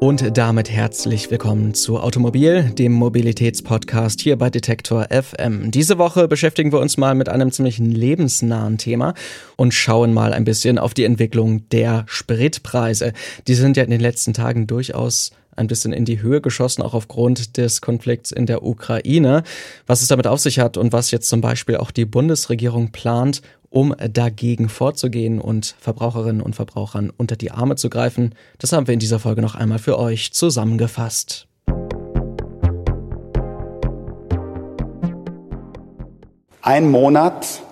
Und damit herzlich willkommen zu Automobil, dem Mobilitätspodcast hier bei Detektor FM. Diese Woche beschäftigen wir uns mal mit einem ziemlich lebensnahen Thema und schauen mal ein bisschen auf die Entwicklung der Spritpreise. Die sind ja in den letzten Tagen durchaus ein bisschen in die Höhe geschossen, auch aufgrund des Konflikts in der Ukraine. Was es damit auf sich hat und was jetzt zum Beispiel auch die Bundesregierung plant, um dagegen vorzugehen und Verbraucherinnen und Verbrauchern unter die Arme zu greifen, das haben wir in dieser Folge noch einmal für euch zusammengefasst. Ein Monat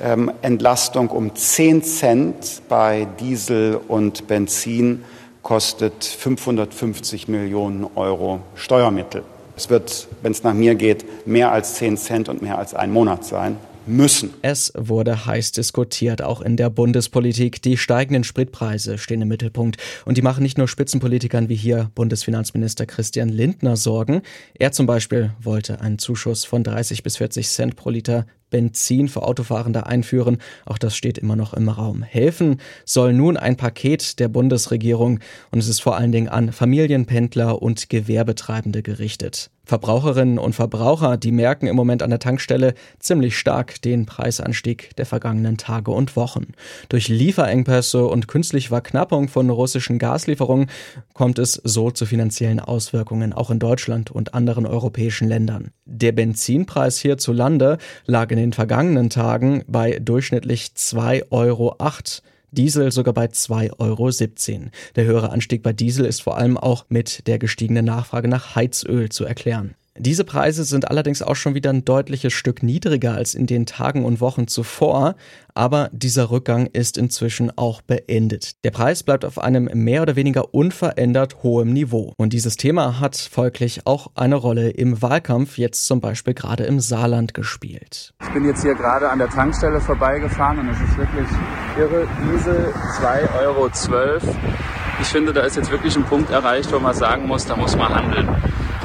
ähm, Entlastung um 10 Cent bei Diesel und Benzin kostet 550 Millionen Euro Steuermittel. Es wird, wenn es nach mir geht, mehr als 10 Cent und mehr als ein Monat sein müssen. Es wurde heiß diskutiert, auch in der Bundespolitik. Die steigenden Spritpreise stehen im Mittelpunkt und die machen nicht nur Spitzenpolitikern wie hier Bundesfinanzminister Christian Lindner Sorgen. Er zum Beispiel wollte einen Zuschuss von 30 bis 40 Cent pro Liter Benzin für Autofahrende einführen. Auch das steht immer noch im Raum. Helfen soll nun ein Paket der Bundesregierung und es ist vor allen Dingen an Familienpendler und Gewerbetreibende gerichtet. Verbraucherinnen und Verbraucher, die merken im Moment an der Tankstelle ziemlich stark den Preisanstieg der vergangenen Tage und Wochen. Durch Lieferengpässe und künstliche Verknappung von russischen Gaslieferungen kommt es so zu finanziellen Auswirkungen auch in Deutschland und anderen europäischen Ländern. Der Benzinpreis hierzulande lag in den vergangenen Tagen bei durchschnittlich 2,08 Euro. Diesel sogar bei 2,17 Euro. Der höhere Anstieg bei Diesel ist vor allem auch mit der gestiegenen Nachfrage nach Heizöl zu erklären. Diese Preise sind allerdings auch schon wieder ein deutliches Stück niedriger als in den Tagen und Wochen zuvor, aber dieser Rückgang ist inzwischen auch beendet. Der Preis bleibt auf einem mehr oder weniger unverändert hohem Niveau. Und dieses Thema hat folglich auch eine Rolle im Wahlkampf, jetzt zum Beispiel gerade im Saarland gespielt. Ich bin jetzt hier gerade an der Tankstelle vorbeigefahren und es ist wirklich irre. Diesel 2,12 Euro. Ich finde, da ist jetzt wirklich ein Punkt erreicht, wo man sagen muss, da muss man handeln.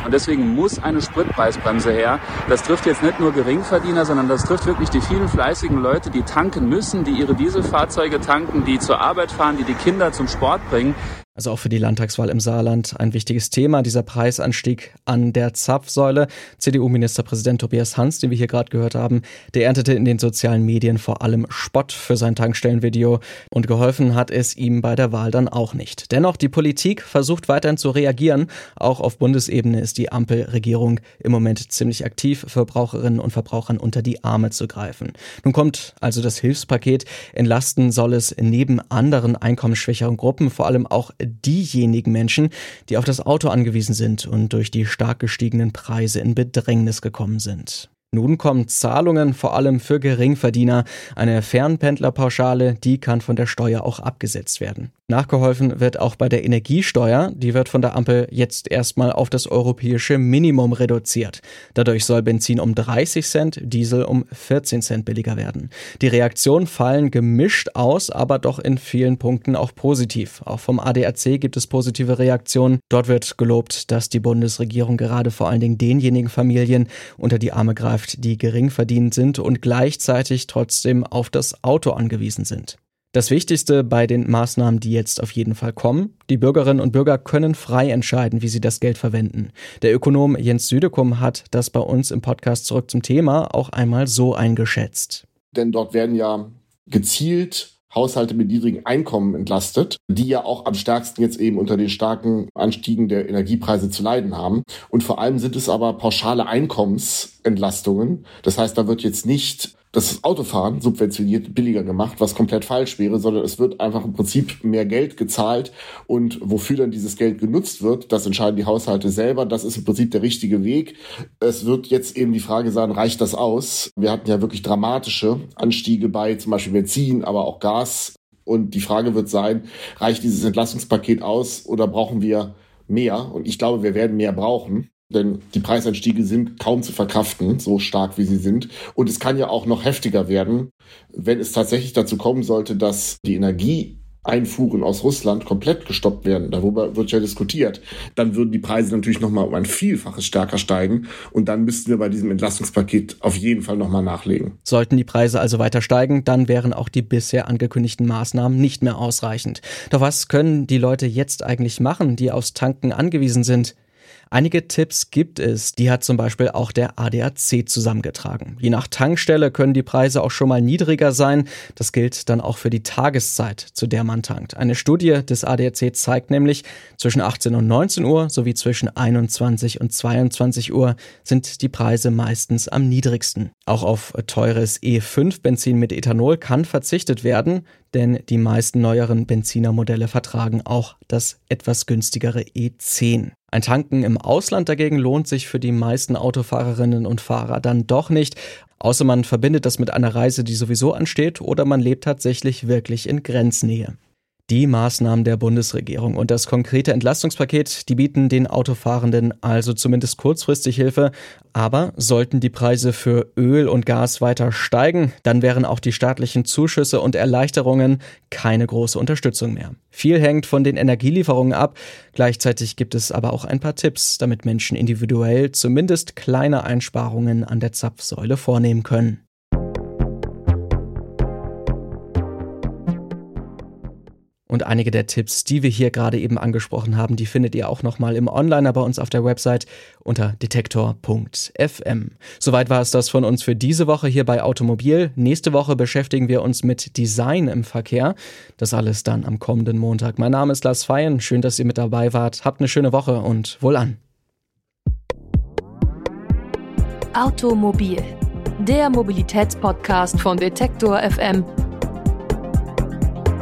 Und deswegen muss eine Spritpreisbremse her. Das trifft jetzt nicht nur Geringverdiener, sondern das trifft wirklich die vielen fleißigen Leute, die tanken müssen, die ihre Dieselfahrzeuge tanken, die zur Arbeit fahren, die die Kinder zum Sport bringen. Also auch für die Landtagswahl im Saarland ein wichtiges Thema, dieser Preisanstieg an der Zapfsäule. CDU-Ministerpräsident Tobias Hans, den wir hier gerade gehört haben, der erntete in den sozialen Medien vor allem Spott für sein Tankstellenvideo und geholfen hat es ihm bei der Wahl dann auch nicht. Dennoch, die Politik versucht weiterhin zu reagieren. Auch auf Bundesebene ist die Ampelregierung im Moment ziemlich aktiv, Verbraucherinnen und Verbrauchern unter die Arme zu greifen. Nun kommt also das Hilfspaket. Entlasten soll es neben anderen einkommensschwächeren Gruppen vor allem auch diejenigen Menschen, die auf das Auto angewiesen sind und durch die stark gestiegenen Preise in Bedrängnis gekommen sind. Nun kommen Zahlungen vor allem für Geringverdiener. Eine Fernpendlerpauschale, die kann von der Steuer auch abgesetzt werden. Nachgeholfen wird auch bei der Energiesteuer. Die wird von der Ampel jetzt erstmal auf das europäische Minimum reduziert. Dadurch soll Benzin um 30 Cent, Diesel um 14 Cent billiger werden. Die Reaktionen fallen gemischt aus, aber doch in vielen Punkten auch positiv. Auch vom ADAC gibt es positive Reaktionen. Dort wird gelobt, dass die Bundesregierung gerade vor allen Dingen denjenigen Familien unter die Arme greift, die gering verdient sind und gleichzeitig trotzdem auf das Auto angewiesen sind. Das Wichtigste bei den Maßnahmen, die jetzt auf jeden Fall kommen, die Bürgerinnen und Bürger können frei entscheiden, wie sie das Geld verwenden. Der Ökonom Jens Südekum hat das bei uns im Podcast zurück zum Thema auch einmal so eingeschätzt. Denn dort werden ja gezielt Haushalte mit niedrigen Einkommen entlastet, die ja auch am stärksten jetzt eben unter den starken Anstiegen der Energiepreise zu leiden haben. Und vor allem sind es aber pauschale Einkommensentlastungen. Das heißt, da wird jetzt nicht das Autofahren subventioniert billiger gemacht, was komplett falsch wäre, sondern es wird einfach im Prinzip mehr Geld gezahlt und wofür dann dieses Geld genutzt wird, das entscheiden die Haushalte selber. Das ist im Prinzip der richtige Weg. Es wird jetzt eben die Frage sein, reicht das aus? Wir hatten ja wirklich dramatische Anstiege bei zum Beispiel Benzin, aber auch Gas. Und die Frage wird sein, reicht dieses Entlastungspaket aus oder brauchen wir mehr? Und ich glaube, wir werden mehr brauchen. Denn die Preisanstiege sind kaum zu verkraften, so stark wie sie sind. Und es kann ja auch noch heftiger werden, wenn es tatsächlich dazu kommen sollte, dass die Energie Einfuhren aus Russland komplett gestoppt werden, darüber wird ja diskutiert, dann würden die Preise natürlich nochmal um ein Vielfaches stärker steigen und dann müssten wir bei diesem Entlastungspaket auf jeden Fall nochmal nachlegen. Sollten die Preise also weiter steigen, dann wären auch die bisher angekündigten Maßnahmen nicht mehr ausreichend. Doch was können die Leute jetzt eigentlich machen, die aufs Tanken angewiesen sind? Einige Tipps gibt es, die hat zum Beispiel auch der ADAC zusammengetragen. Je nach Tankstelle können die Preise auch schon mal niedriger sein. Das gilt dann auch für die Tageszeit, zu der man tankt. Eine Studie des ADAC zeigt nämlich, zwischen 18 und 19 Uhr sowie zwischen 21 und 22 Uhr sind die Preise meistens am niedrigsten. Auch auf teures E5-Benzin mit Ethanol kann verzichtet werden, denn die meisten neueren Benzinermodelle vertragen auch das etwas günstigere E10. Ein Tanken im Ausland dagegen lohnt sich für die meisten Autofahrerinnen und Fahrer dann doch nicht, außer man verbindet das mit einer Reise, die sowieso ansteht, oder man lebt tatsächlich wirklich in Grenznähe. Die Maßnahmen der Bundesregierung und das konkrete Entlastungspaket, die bieten den Autofahrenden also zumindest kurzfristig Hilfe. Aber sollten die Preise für Öl und Gas weiter steigen, dann wären auch die staatlichen Zuschüsse und Erleichterungen keine große Unterstützung mehr. Viel hängt von den Energielieferungen ab. Gleichzeitig gibt es aber auch ein paar Tipps, damit Menschen individuell zumindest kleine Einsparungen an der Zapfsäule vornehmen können. Und einige der Tipps, die wir hier gerade eben angesprochen haben, die findet ihr auch nochmal im Onliner bei uns auf der Website unter detektor.fm. Soweit war es das von uns für diese Woche hier bei Automobil. Nächste Woche beschäftigen wir uns mit Design im Verkehr. Das alles dann am kommenden Montag. Mein Name ist Lars Feyen. Schön, dass ihr mit dabei wart. Habt eine schöne Woche und wohl an. Automobil, der Mobilitätspodcast von Detektor FM